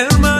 Hermano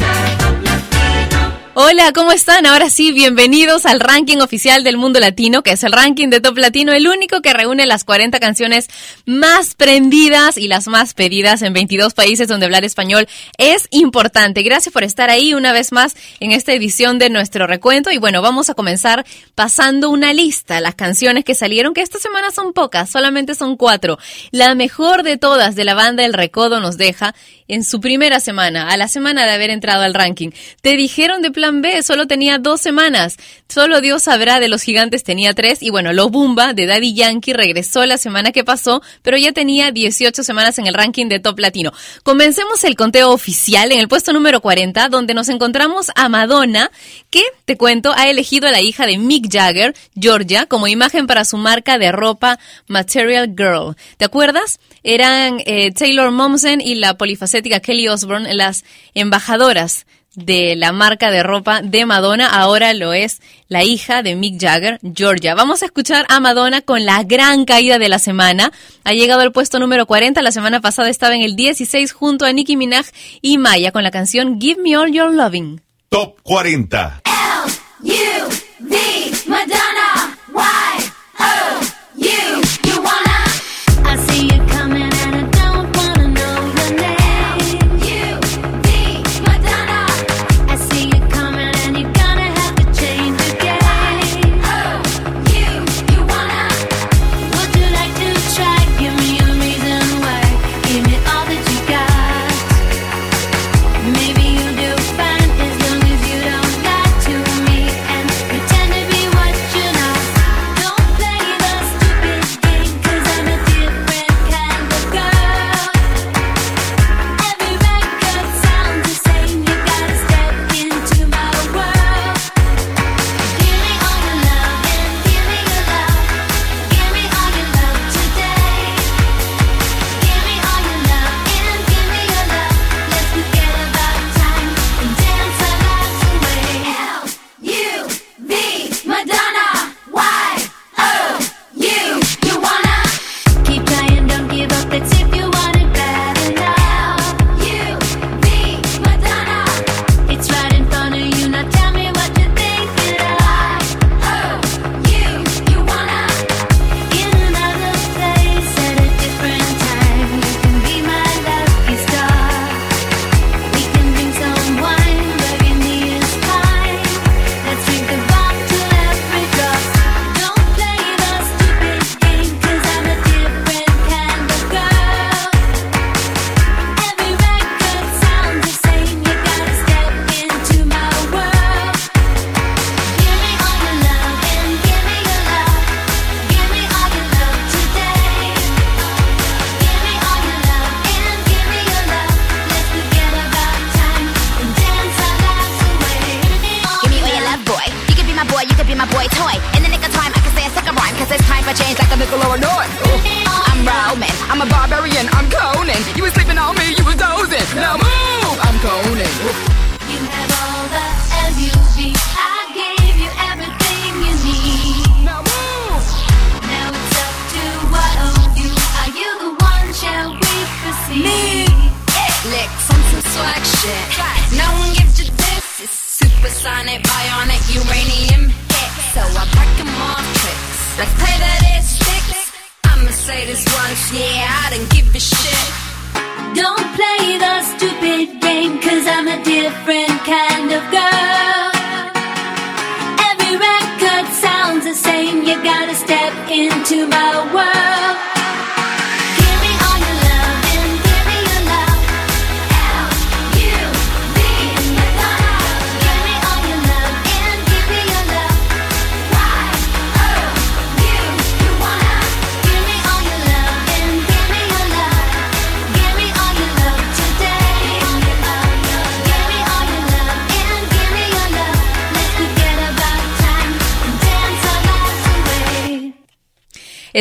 Hola, ¿cómo están? Ahora sí, bienvenidos al ranking oficial del mundo latino, que es el ranking de Top Latino, el único que reúne las 40 canciones más prendidas y las más pedidas en 22 países donde hablar español es importante. Gracias por estar ahí una vez más en esta edición de nuestro recuento. Y bueno, vamos a comenzar pasando una lista, las canciones que salieron, que esta semana son pocas, solamente son cuatro. La mejor de todas de la banda El Recodo nos deja en su primera semana, a la semana de haber entrado al ranking. Te dijeron de Plan B, solo tenía dos semanas. Solo Dios sabrá de los gigantes tenía tres. Y bueno, Lo Bumba de Daddy Yankee regresó la semana que pasó, pero ya tenía 18 semanas en el ranking de Top Latino. Comencemos el conteo oficial en el puesto número 40, donde nos encontramos a Madonna, que, te cuento, ha elegido a la hija de Mick Jagger, Georgia, como imagen para su marca de ropa Material Girl. ¿Te acuerdas? Eran eh, Taylor Momsen y la polifacética Kelly Osbourne las embajadoras de la marca de ropa de Madonna, ahora lo es la hija de Mick Jagger, Georgia. Vamos a escuchar a Madonna con la gran caída de la semana. Ha llegado al puesto número 40, la semana pasada estaba en el 16 junto a Nicki Minaj y Maya con la canción Give Me All Your Loving. Top 40.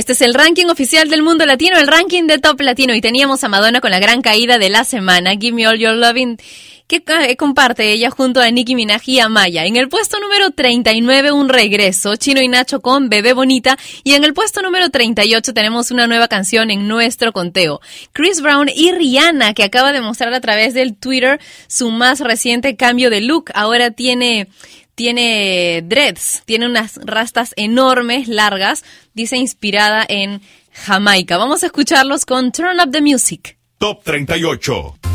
Este es el ranking oficial del mundo latino, el ranking de top latino. Y teníamos a Madonna con la gran caída de la semana, Give Me All Your Loving, que eh, comparte ella junto a Nicki Minaj y Amaya. En el puesto número 39, un regreso, Chino y Nacho con Bebé Bonita. Y en el puesto número 38 tenemos una nueva canción en nuestro conteo. Chris Brown y Rihanna, que acaba de mostrar a través del Twitter su más reciente cambio de look. Ahora tiene tiene dreads, tiene unas rastas enormes, largas, dice inspirada en Jamaica. Vamos a escucharlos con Turn Up the Music. Top 38.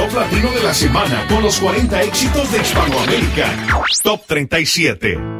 Top Latino de la Semana con los 40 éxitos de Hispanoamérica. Top 37.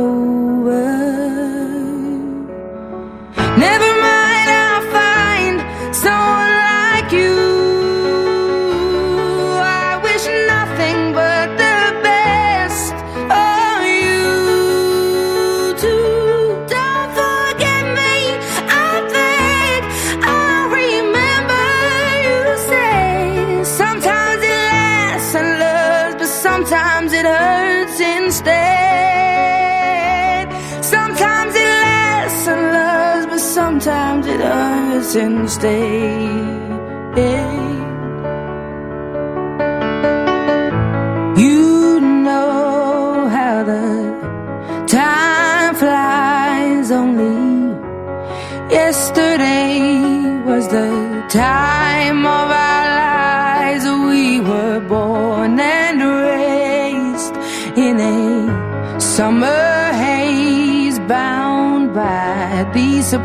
It hurts instead. Sometimes it lasts and loves, but sometimes it hurts instead. You know how the time flies only. Yesterday was the time of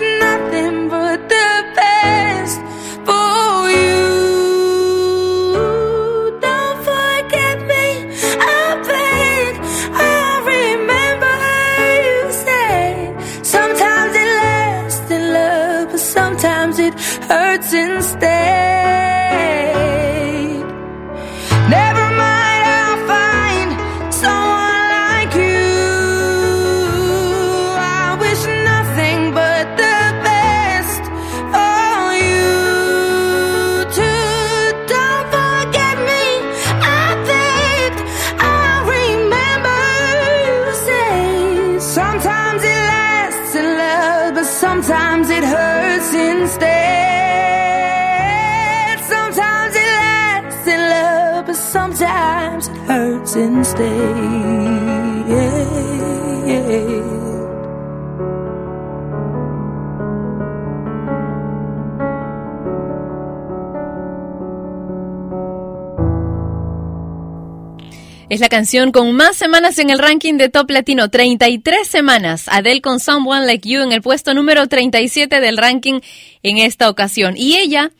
nothing Es la canción con más semanas en el ranking de Top Latino, 33 semanas. Adele con Someone Like You en el puesto número 37 del ranking en esta ocasión. Y ella,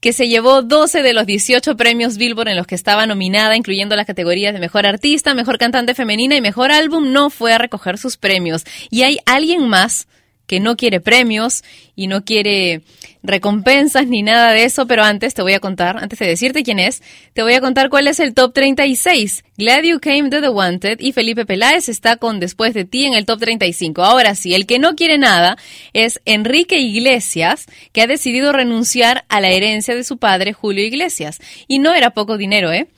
que se llevó 12 de los 18 premios Billboard en los que estaba nominada, incluyendo las categorías de Mejor Artista, Mejor Cantante Femenina y Mejor Álbum, no fue a recoger sus premios. Y hay alguien más que no quiere premios y no quiere recompensas ni nada de eso, pero antes te voy a contar, antes de decirte quién es, te voy a contar cuál es el top 36. Glad You Came to the Wanted y Felipe Peláez está con Después de ti en el top 35. Ahora sí, el que no quiere nada es Enrique Iglesias, que ha decidido renunciar a la herencia de su padre Julio Iglesias. Y no era poco dinero, ¿eh?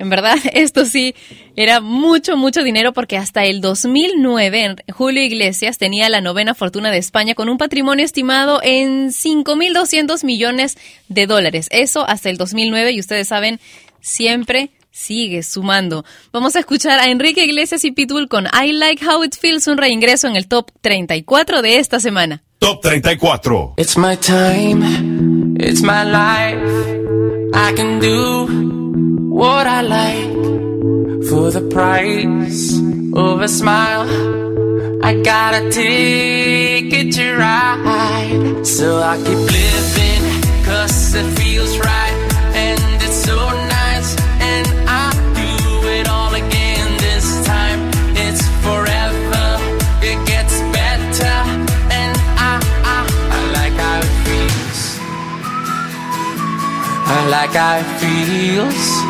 En verdad, esto sí era mucho, mucho dinero porque hasta el 2009 Julio Iglesias tenía la novena fortuna de España con un patrimonio estimado en 5.200 millones de dólares. Eso hasta el 2009 y ustedes saben, siempre sigue sumando. Vamos a escuchar a Enrique Iglesias y Pitbull con I Like How It Feels, un reingreso en el top 34 de esta semana. Top 34. It's my time, it's my life. I can do what I like for the price of a smile. I got a ticket to ride, so I keep living, cause it feels right, and it's so nice, and I do it all again this time. It's forever, it gets better, and I, I, I like how it feels. I like how it feels.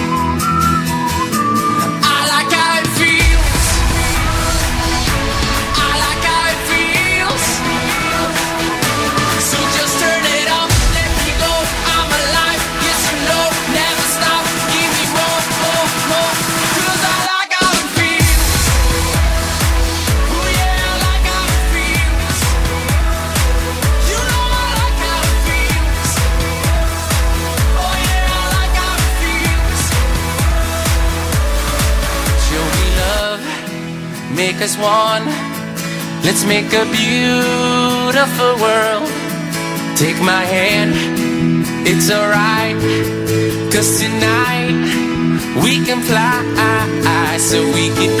Make us one. Let's make a beautiful world. Take my hand, it's alright. Cause tonight we can fly. So we keep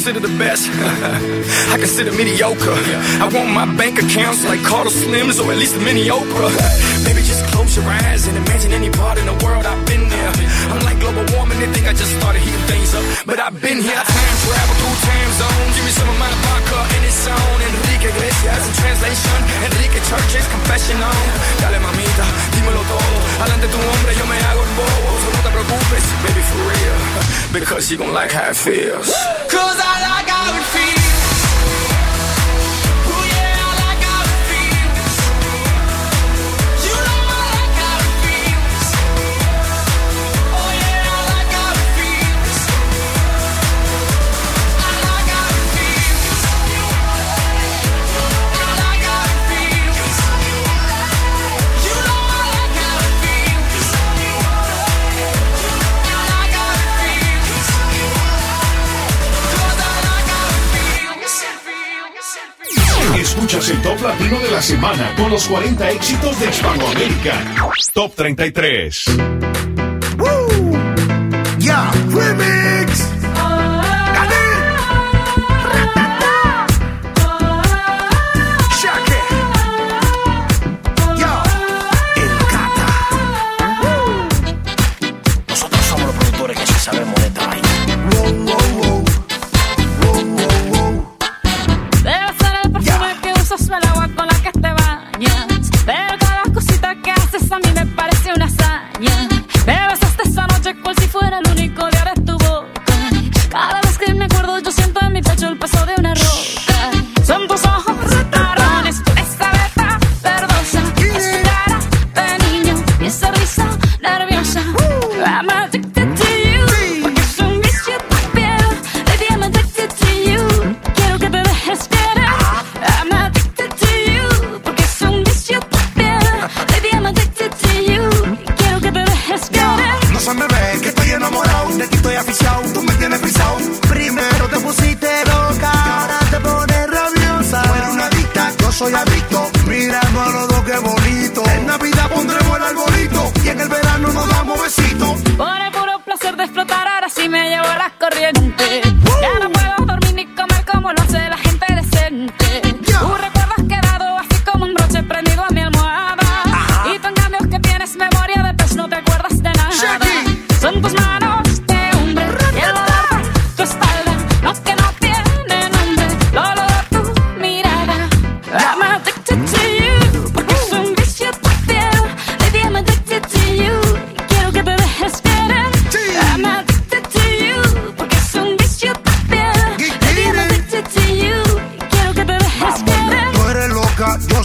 Consider the best? I consider mediocre. I want my bank accounts like Carter Slims or at least a mini Oprah. Baby, just close your eyes and imagine any part in the world I've been there. I'm like global warming, they think I just started heating things up. But I've been here, time travel time zones. Give me some of my vodka in its own. Enrique Iglesias in translation. Enrique Church's confession on. Dale mamita, dímelo todo. Adelante tu hombre, yo me hago el bobo. So no te preocupes, baby, for real. Because you gon' like how it feels. Cause I like how it feels. Semana con los 40 éxitos de Hispanoamérica. Top 33. Yeah, Son tus manos de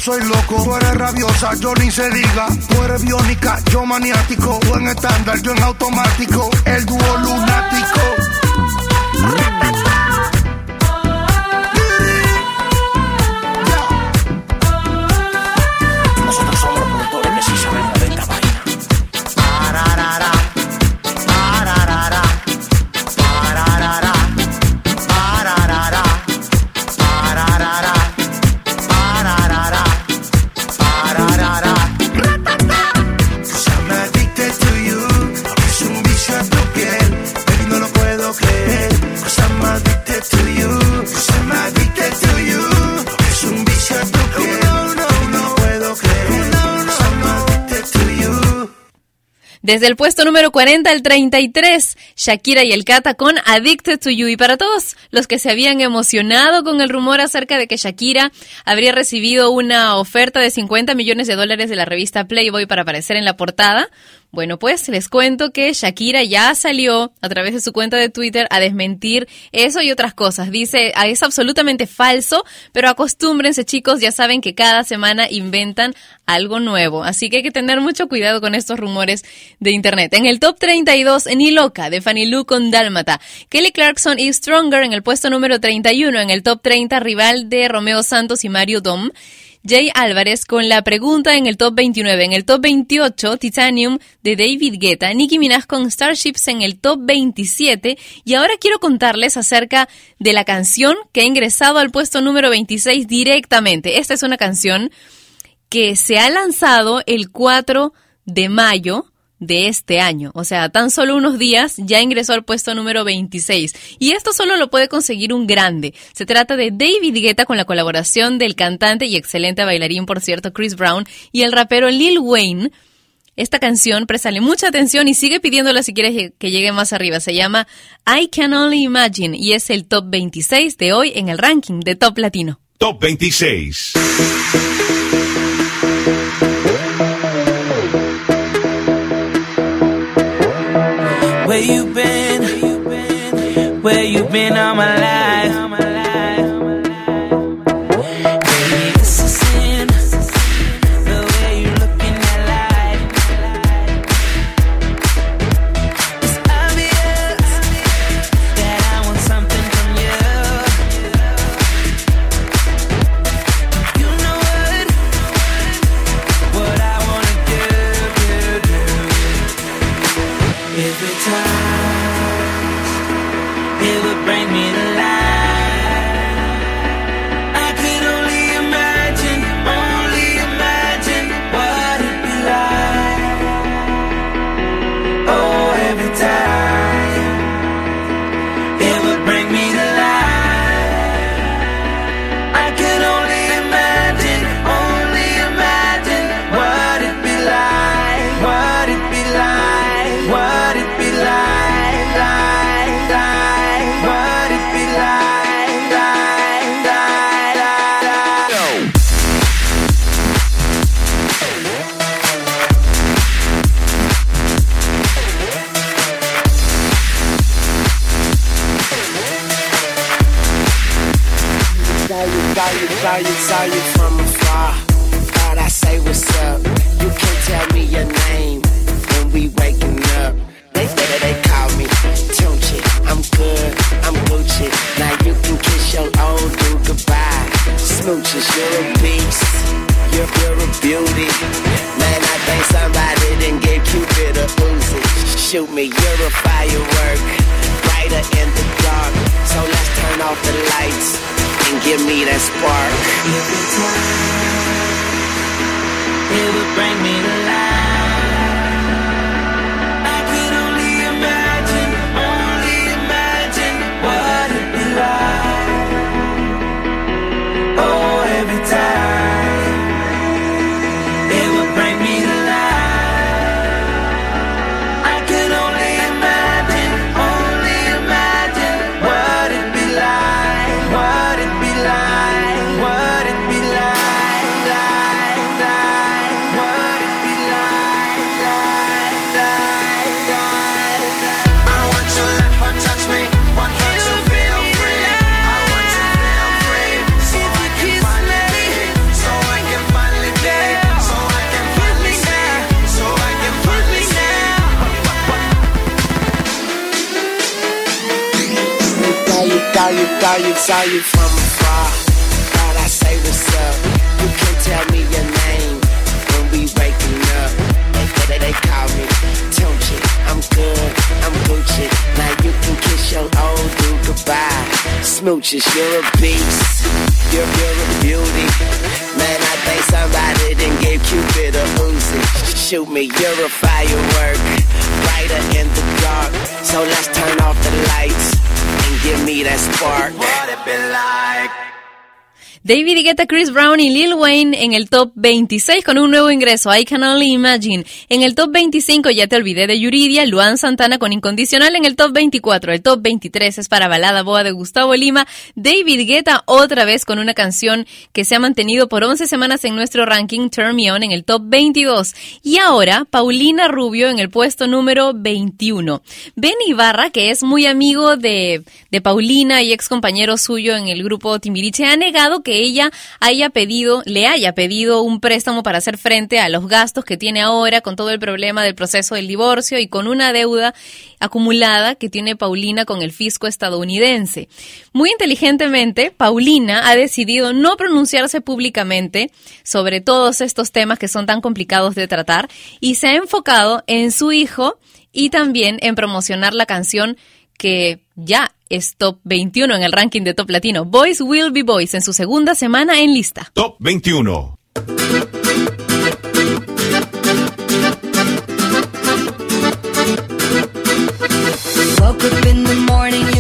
soy loco. Tú eres rabiosa, yo ni se diga. Tú eres biónica, yo maniático. Tú en estándar, yo en automático. El dúo lunático. Desde el puesto número 40 al 33, Shakira y el Kata con Addicted to You. Y para todos los que se habían emocionado con el rumor acerca de que Shakira habría recibido una oferta de 50 millones de dólares de la revista Playboy para aparecer en la portada, bueno, pues les cuento que Shakira ya salió a través de su cuenta de Twitter a desmentir eso y otras cosas. Dice, "Ah, es absolutamente falso, pero acostúmbrense chicos, ya saben que cada semana inventan algo nuevo. Así que hay que tener mucho cuidado con estos rumores de internet. En el top 32, Ni Loca, de Fanny Lu con Dálmata. Kelly Clarkson y Stronger en el puesto número 31. En el top 30, rival de Romeo Santos y Mario Dom. Jay Álvarez con la pregunta en el top 29. En el top 28, Titanium de David Guetta. Nicki Minaj con Starships en el top 27. Y ahora quiero contarles acerca de la canción que ha ingresado al puesto número 26 directamente. Esta es una canción que se ha lanzado el 4 de mayo de este año. O sea, tan solo unos días ya ingresó al puesto número 26. Y esto solo lo puede conseguir un grande. Se trata de David Guetta con la colaboración del cantante y excelente bailarín, por cierto, Chris Brown, y el rapero Lil Wayne. Esta canción, préstale mucha atención y sigue pidiéndola si quieres que llegue más arriba. Se llama I Can Only Imagine y es el top 26 de hoy en el ranking de Top Latino. Top 26. Where you been? Where you been all my life? Smooches, you're a beast. You're, you're a beauty. Man, I think somebody didn't give Cupid a Uzi. Shoot me, you're a firework. Brighter in the dark. So let's turn off the lights and give me that spark. What it been like? David Guetta, Chris Brown y Lil Wayne en el top 26 con un nuevo ingreso, I Can Only Imagine. En el top 25 ya te olvidé de Yuridia, Luan Santana con Incondicional en el top 24. El top 23 es para Balada Boa de Gustavo Lima. David Guetta otra vez con una canción que se ha mantenido por 11 semanas en nuestro ranking Turn Me On en el top 22. Y ahora Paulina Rubio en el puesto número 21. Ben Ibarra, que es muy amigo de, de Paulina y ex compañero suyo en el grupo Timbiriche, ha negado que ella haya pedido, le haya pedido un préstamo para hacer frente a los gastos que tiene ahora con todo el problema del proceso del divorcio y con una deuda acumulada que tiene Paulina con el fisco estadounidense. Muy inteligentemente, Paulina ha decidido no pronunciarse públicamente sobre todos estos temas que son tan complicados de tratar y se ha enfocado en su hijo y también en promocionar la canción que ya es top 21 en el ranking de Top Latino. Boys Will Be Boys en su segunda semana en lista. Top 21. Woke up in the morning,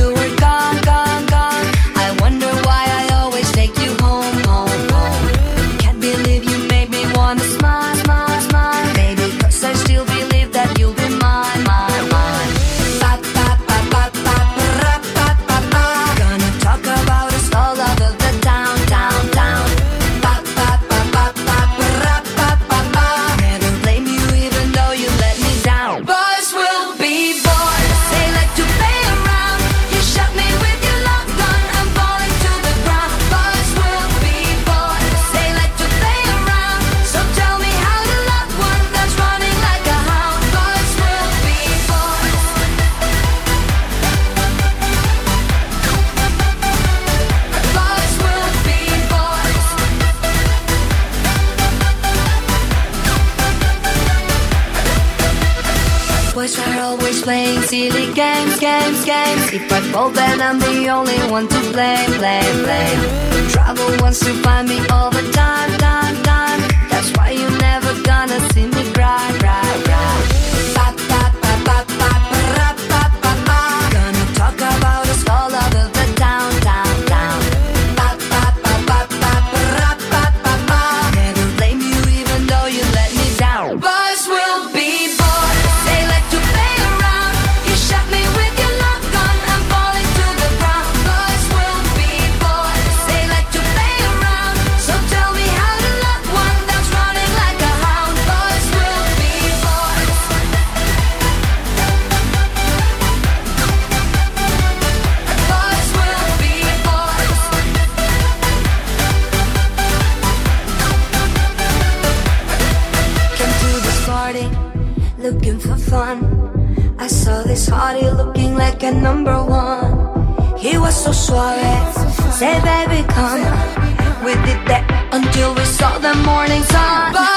until we saw the morning sun. Boys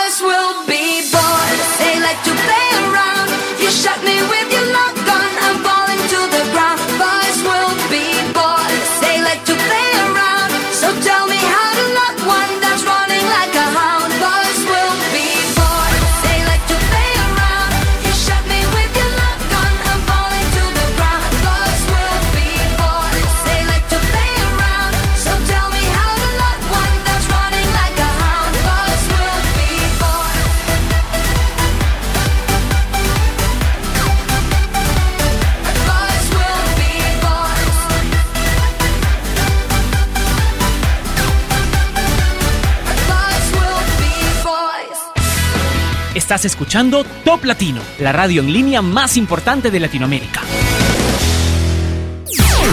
Estás escuchando Top Latino, la radio en línea más importante de Latinoamérica.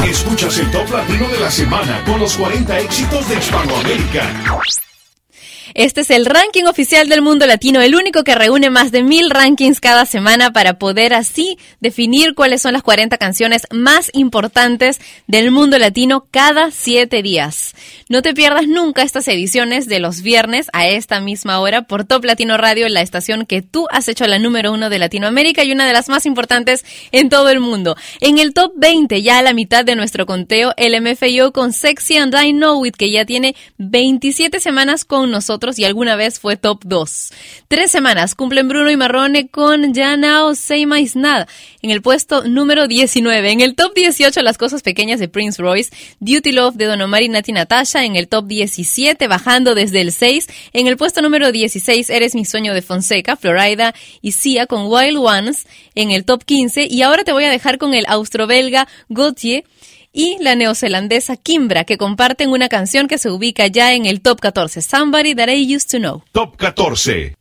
Escuchas el top latino de la semana con los 40 éxitos de Hispanoamérica. Este es el ranking oficial del mundo latino, el único que reúne más de mil rankings cada semana para poder así definir cuáles son las 40 canciones más importantes del mundo latino cada siete días. No te pierdas nunca estas ediciones de los viernes a esta misma hora por Top Latino Radio, la estación que tú has hecho la número uno de Latinoamérica y una de las más importantes en todo el mundo. En el top 20, ya a la mitad de nuestro conteo, el MFIO con Sexy and I Know It, que ya tiene 27 semanas con nosotros y alguna vez fue top 2. Tres semanas cumplen Bruno y Marrone con Ya Now Say My Nada en el puesto número 19. En el top 18, Las Cosas Pequeñas de Prince Royce, Duty Love de Don Omar y Nati Natasha. En el top 17, bajando desde el 6. En el puesto número 16, Eres mi sueño de Fonseca, Florida y Sia con Wild Ones. En el top 15. Y ahora te voy a dejar con el austro-belga Gauthier y la neozelandesa Kimbra, que comparten una canción que se ubica ya en el top 14, Somebody That I Used to Know. Top 14.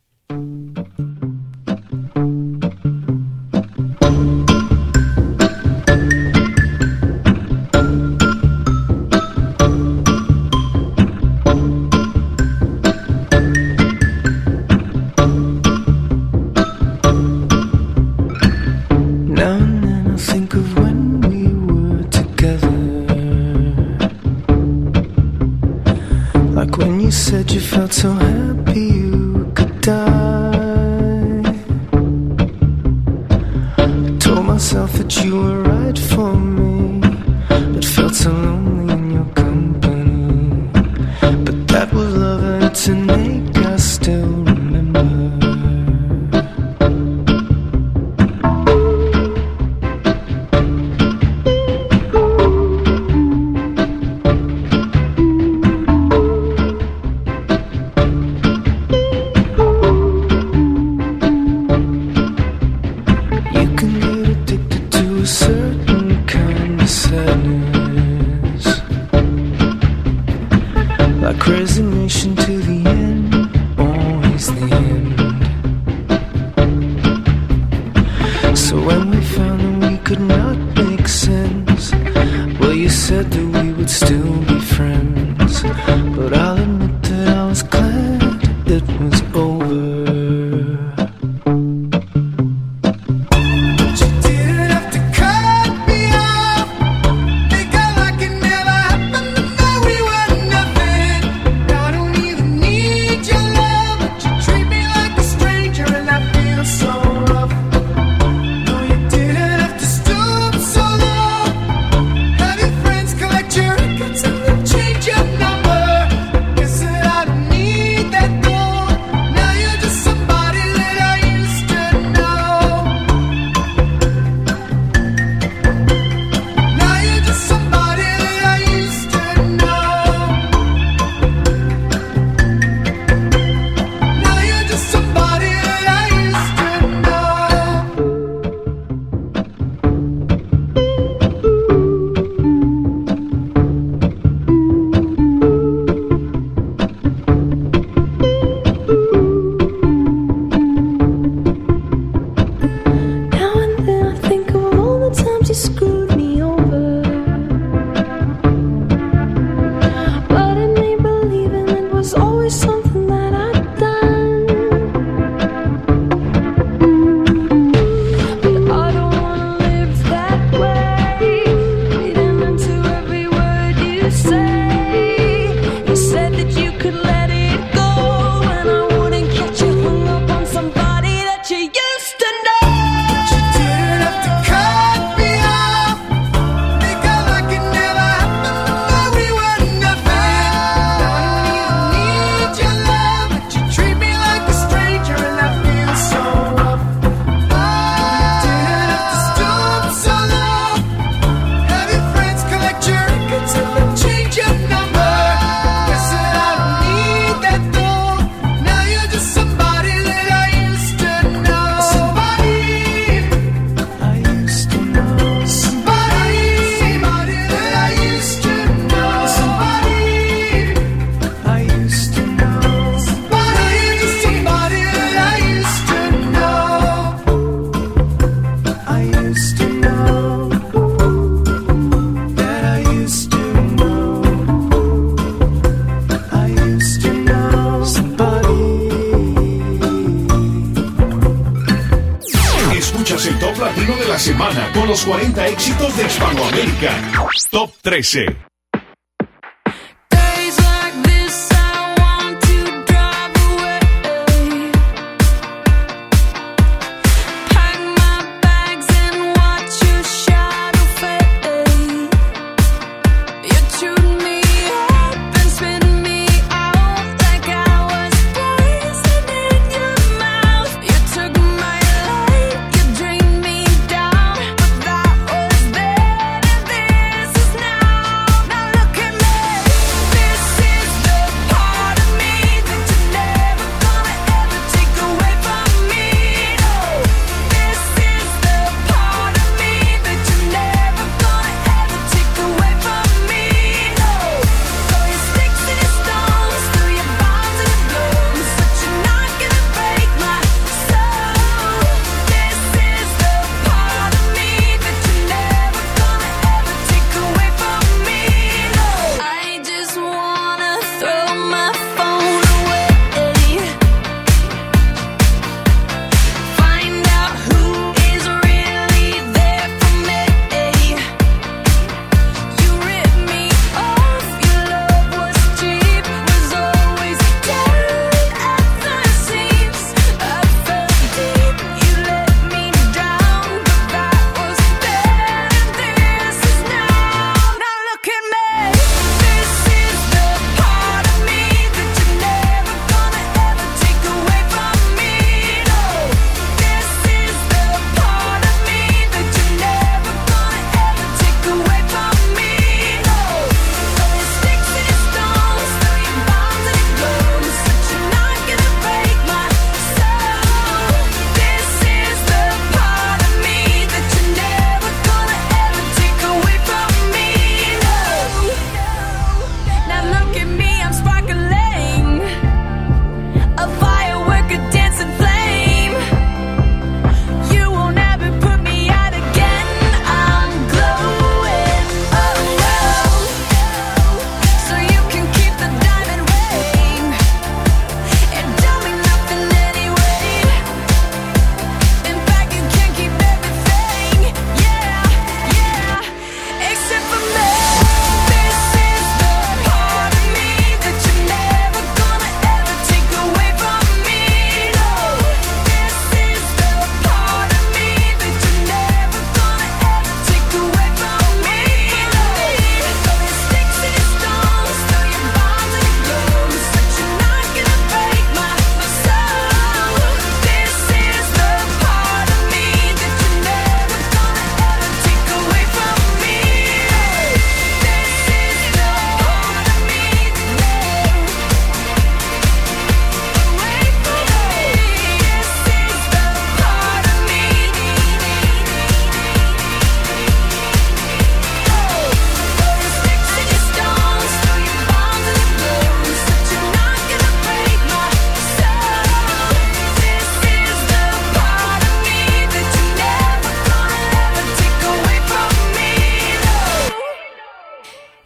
Los 40 éxitos de Hispanoamérica. Top 13.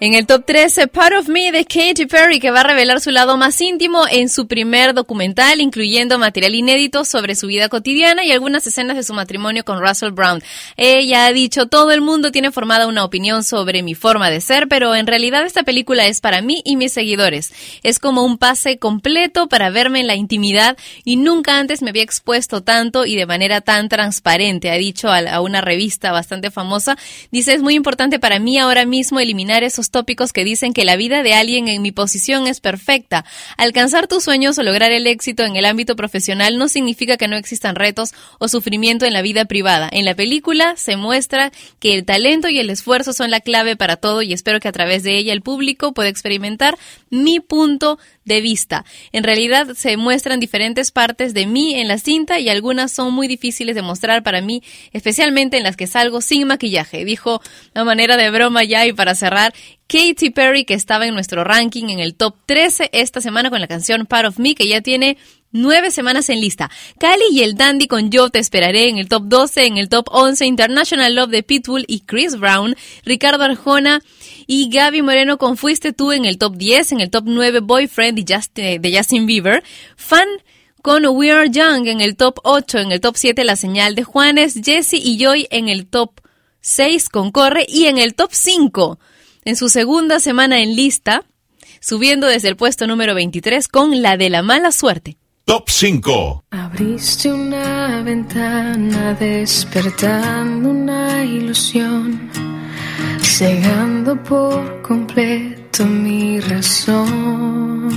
En el top 13, Part of Me de Katy Perry, que va a revelar su lado más íntimo en su primer documental, incluyendo material inédito sobre su vida cotidiana y algunas escenas de su matrimonio con Russell Brown. Ella ha dicho, todo el mundo tiene formada una opinión sobre mi forma de ser, pero en realidad esta película es para mí y mis seguidores. Es como un pase completo para verme en la intimidad y nunca antes me había expuesto tanto y de manera tan transparente, ha dicho a, una revista bastante famosa. Dice, es muy importante para mí ahora mismo eliminar esos tópicos que dicen que la vida de alguien en mi posición es perfecta. Alcanzar tus sueños o lograr el éxito en el ámbito profesional no significa que no existan retos o sufrimiento en la vida privada. En la película se muestra que el talento y el esfuerzo son la clave para todo y espero que a través de ella el público pueda experimentar mi punto de vista. En realidad se muestran diferentes partes de mí en la cinta y algunas son muy difíciles de mostrar para mí, especialmente en las que salgo sin maquillaje, dijo a manera de broma ya y para cerrar Katy Perry que estaba en nuestro ranking en el top 13 esta semana con la canción Part of Me que ya tiene nueve semanas en lista. Cali y el Dandy con Yo Te Esperaré en el top 12, en el top 11 International Love de Pitbull y Chris Brown, Ricardo Arjona y Gaby Moreno con Fuiste Tú en el top 10, en el top 9 Boyfriend de Justin, de Justin Bieber, Fan con We Are Young en el top 8, en el top 7 La Señal de Juanes, Jesse y Joy en el top 6 con Corre. Y en el top 5 en su segunda semana en lista, subiendo desde el puesto número 23 con La de la Mala Suerte. Top 5. Abriste una ventana despertando una ilusión, cegando por completo mi razón.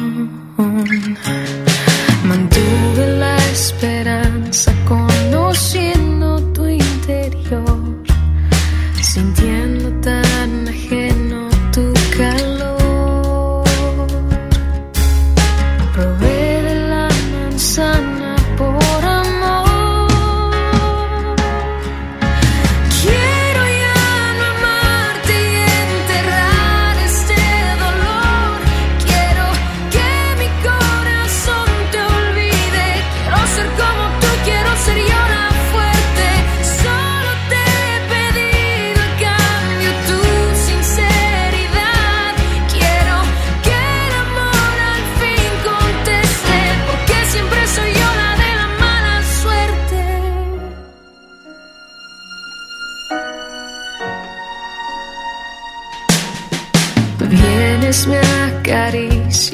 Mantuve la esperanza conociendo tu interior, sintiendo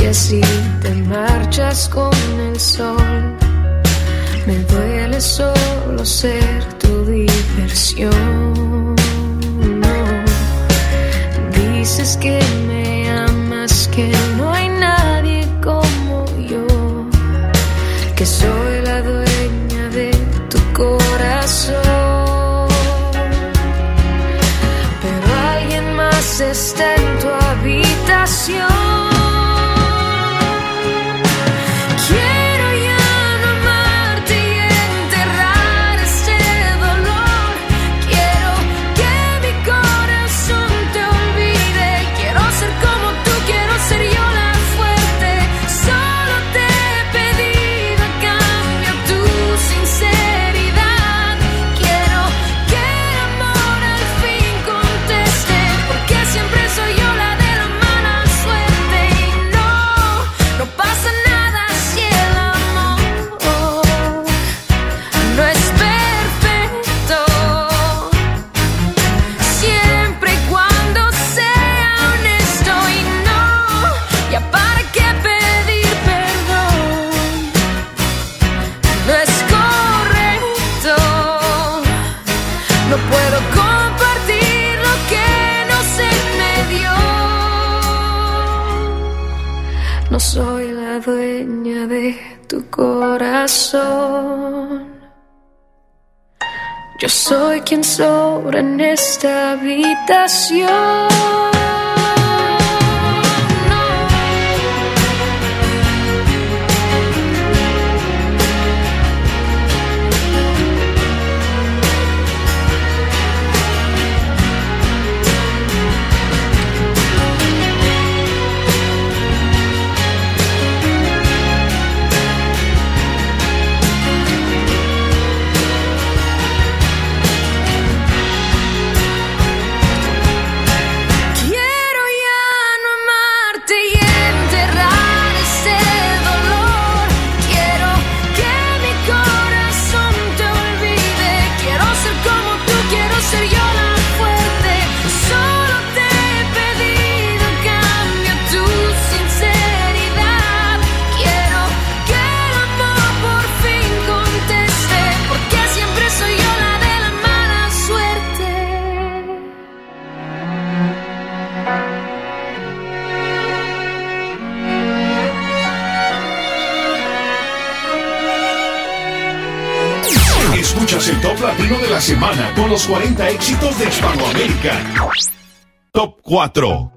acaricias y te marchas con el sol. Me duele solo ser tu diversión. Dices que me amas, que no hay nadie como yo, que soy la dueña de tu corazón. Pero alguien más está en tu habitación. Quien sobra en esta habitación. Semana con los 40 éxitos de Hispanoamérica. Top 4.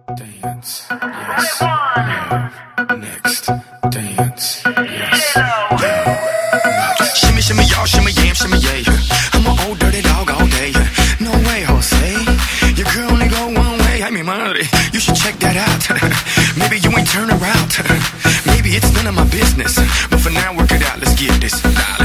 Shimmy, shimmy, y'all, shimmy, yam, shimmy, yeah. I'm an old dirty dog all day. No way, Jose. Your girl only go one way. Ay, mi madre. You should check that out. Maybe you ain't turn around. Maybe it's none of my business. But for now, work it out. Let's get this. Darling.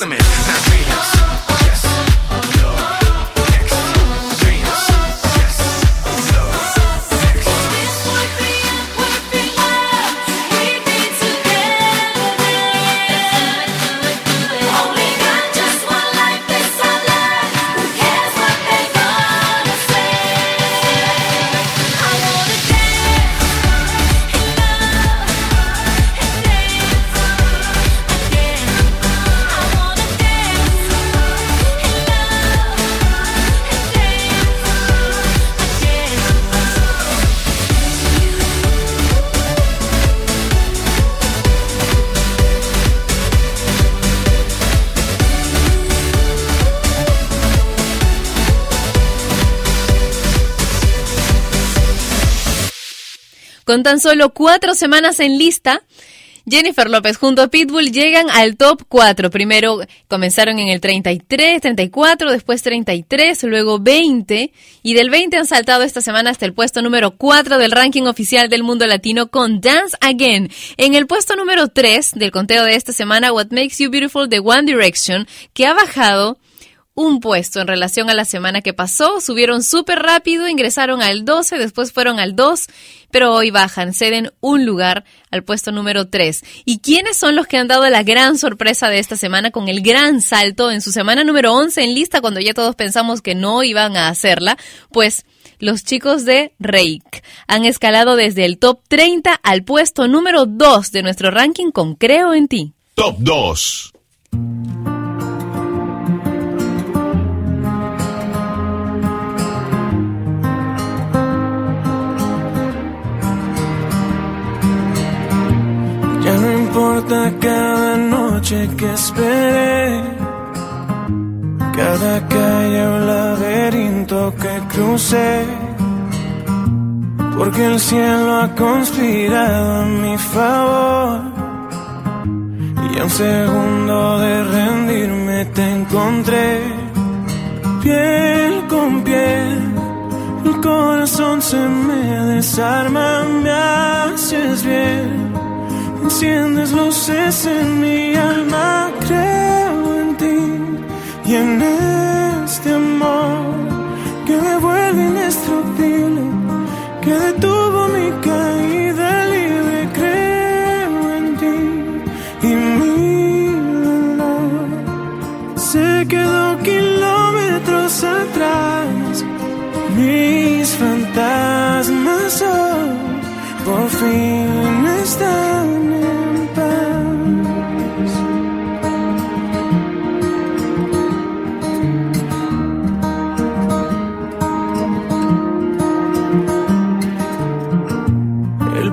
Your open sesame. Now, Venus. Con tan solo cuatro semanas en lista, Jennifer López junto a Pitbull llegan al top 4. Primero comenzaron en el 33, 34, después 33, luego 20 y del 20 han saltado esta semana hasta el puesto número 4 del ranking oficial del mundo latino con Dance Again. En el puesto número 3 del conteo de esta semana, What Makes You Beautiful de One Direction, que ha bajado un puesto en relación a la semana que pasó. Subieron súper rápido, ingresaron al 12, después fueron al 2, pero hoy bajan, ceden un lugar al puesto número 3. ¿Y quiénes son los que han dado la gran sorpresa de esta semana con el gran salto en su semana número 11 en lista cuando ya todos pensamos que no iban a hacerla? Pues los chicos de Reik han escalado desde el top 30 al puesto número 2 de nuestro ranking con Creo en ti. Top 2. Cada noche que esperé, cada calle o laberinto que crucé, porque el cielo ha conspirado a mi favor. Y a un segundo de rendirme te encontré, piel con piel. El corazón se me desarma, me haces bien. Enciendes luces en mi alma, creo en ti y en este amor que me vuelve indestructible, que detuvo mi caída libre. Creo en ti y mi dolor se quedó kilómetros atrás. Mis fantasmas hoy por fin están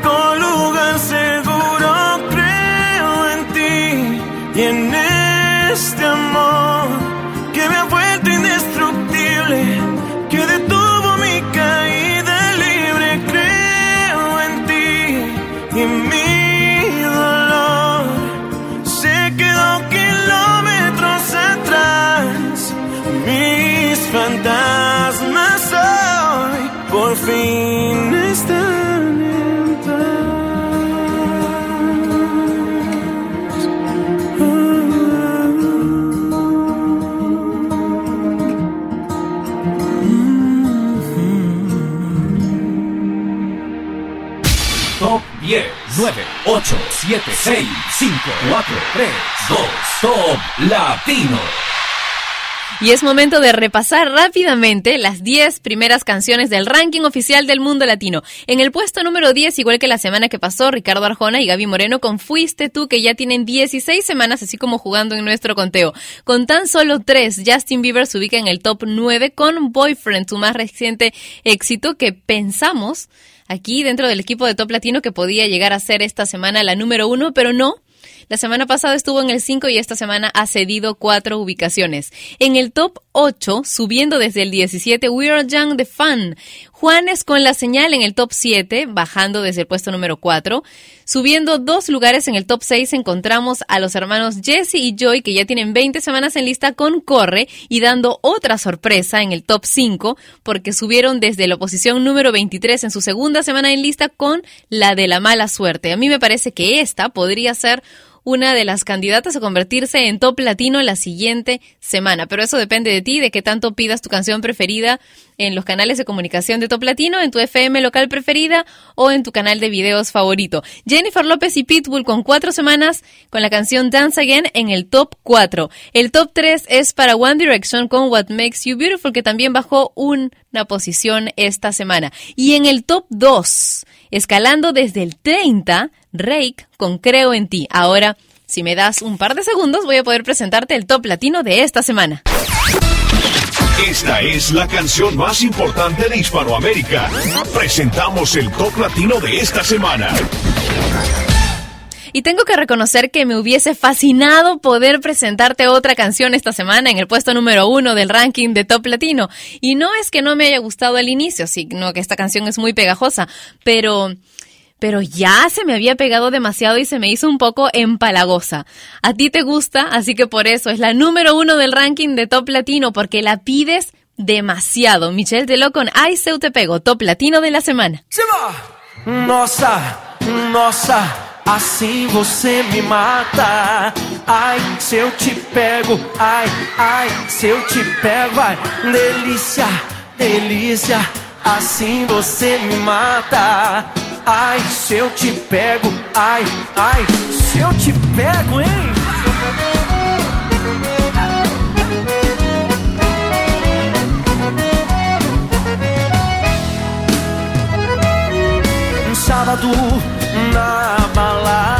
único lugar seguro. Creo en ti y en este amor 8, 7, 6, 5, 4, 3, 2, Top Latino. Y es momento de repasar rápidamente las 10 primeras canciones del ranking oficial del mundo latino. En el puesto número 10, igual que la semana que pasó, Ricardo Arjona y Gaby Moreno con Fuiste tú, que ya tienen 16 semanas, así como jugando en nuestro conteo. Con tan solo 3, Justin Bieber se ubica en el top 9 con Boyfriend, su más reciente éxito que pensamos aquí dentro del equipo de Top Latino que podía llegar a ser esta semana la número 1, pero no. La semana pasada estuvo en el 5 y esta semana ha cedido cuatro ubicaciones. En el top 8, subiendo desde el 17, We Are Young The Fun. Juanes con la señal en el top 7, bajando desde el puesto número 4. Subiendo dos lugares en el top 6 encontramos a los hermanos Jesse y Joy que ya tienen 20 semanas en lista con Corre y dando otra sorpresa en el top 5 porque subieron desde la posición número 23 en su segunda semana en lista con la de la mala suerte. A mí me parece que esta podría ser una de las candidatas a convertirse en top latino la siguiente semana. Pero eso depende de ti, de qué tanto pidas tu canción preferida en los canales de comunicación de Top Latino, en tu FM local preferida o en tu canal de videos favorito. Jennifer López y Pitbull con cuatro semanas con la canción Dance Again en el top 4. El top 3 es para One Direction con What Makes You Beautiful, que también bajó una posición esta semana. Y en el top 2, escalando desde el 30, Rake con Creo en ti. Ahora, si me das un par de segundos, voy a poder presentarte el top latino de esta semana. Esta es la canción más importante de Hispanoamérica. Presentamos el top latino de esta semana. Y tengo que reconocer que me hubiese fascinado poder presentarte otra canción esta semana en el puesto número uno del ranking de Top Latino. Y no es que no me haya gustado al inicio, sino que esta canción es muy pegajosa, pero pero ya se me había pegado demasiado y se me hizo un poco empalagosa. A ti te gusta, así que por eso es la número uno del ranking de Top Latino, porque la pides demasiado. Michelle Teló con Ay, Seu Te Pego, Top Latino de la semana. Nossa, nossa, assim você me mata. Ai, se te pego, ai, ai, se te pego, ai, delícia, delícia, assim você me mata. Ai, se eu te pego, ai, ai, se eu te pego, hein? Um sábado na balada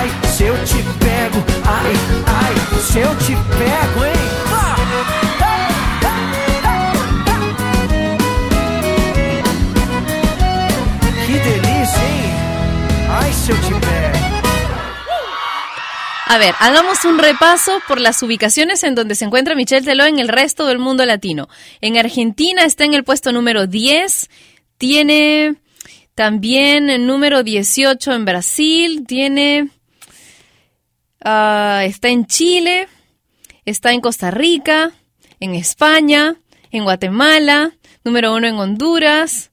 Ai, se eu te pego, ai, ai, se eu te pego, eu te pego. A ver, hagamos un repaso por las ubicaciones en donde se encuentra Michelle Teló en el resto del mundo latino. En Argentina está en el puesto número 10, tiene También el número 18 en Brasil. Tiene. Ah, está en Chile. Está en Costa Rica. En España. En Guatemala. Número 1 en Honduras.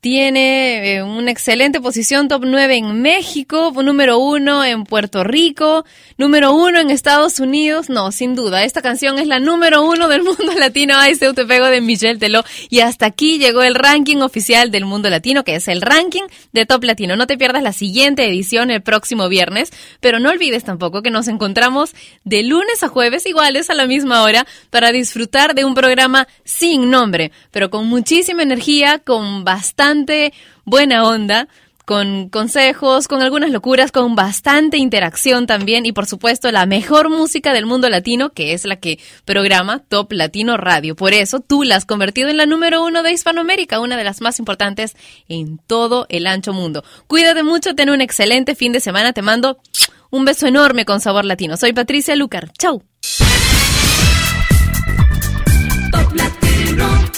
Tiene eh, una excelente posición, top 9 en México, número 1 en Puerto Rico, número 1 en Estados Unidos. No, sin duda, esta canción es la número 1 del mundo latino. Ay, se te pego de Michelle Teló. Y hasta aquí llegó el ranking oficial del mundo latino, que es el ranking de Top Latino. No te pierdas la siguiente edición el próximo viernes, pero no olvides tampoco que nos encontramos de lunes a jueves, iguales a la misma hora, para disfrutar de un programa sin nombre, pero con muchísima energía, con bastante buena onda, con consejos, con algunas locuras, con bastante interacción también y por supuesto la mejor música del mundo latino, que es la que programa Top Latino Radio. Por eso tú la has convertido en la número uno de Hispanoamérica, una de las más importantes en todo el ancho mundo. Cuídate mucho, ten un excelente fin de semana, te mando un beso enorme con sabor latino. Soy Patricia Lucar, chau. Latino.